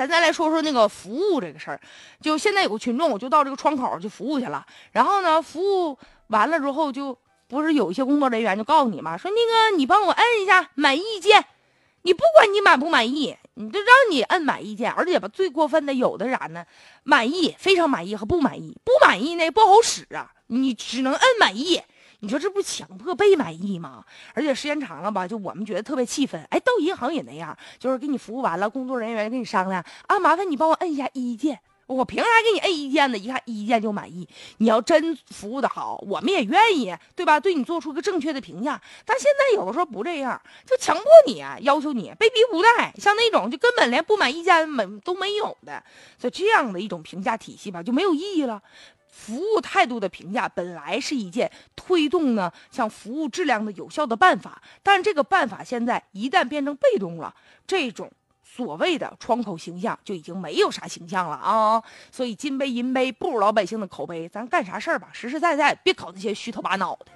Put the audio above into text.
咱再来说说那个服务这个事儿，就现在有个群众，我就到这个窗口去服务去了，然后呢，服务完了之后，就不是有一些工作人员就告诉你嘛，说那个你帮我摁一下满意键，你不管你满不满意，你就让你摁满意键，而且吧，最过分的有的啥呢？满意、非常满意和不满意，不满意呢不好使啊，你只能摁满意。你说这不强迫被满意吗？而且时间长了吧，就我们觉得特别气愤。哎，银行也那样，就是给你服务完了，工作人员跟你商量啊，麻烦你帮我摁一下一键。我凭啥给你摁一键呢？一看一键就满意。你要真服务的好，我们也愿意，对吧？对你做出个正确的评价。但现在有的时候不这样，就强迫你，要求你被逼无奈。像那种就根本连不满意键没都没有的，所以这样的一种评价体系吧，就没有意义了。服务态度的评价本来是一件推动呢，像服务质量的有效的办法，但这个办法现在一旦变成被动了，这种所谓的窗口形象就已经没有啥形象了啊！所以金杯银杯不如老百姓的口碑，咱干啥事儿吧，实实在在，别搞那些虚头巴脑的。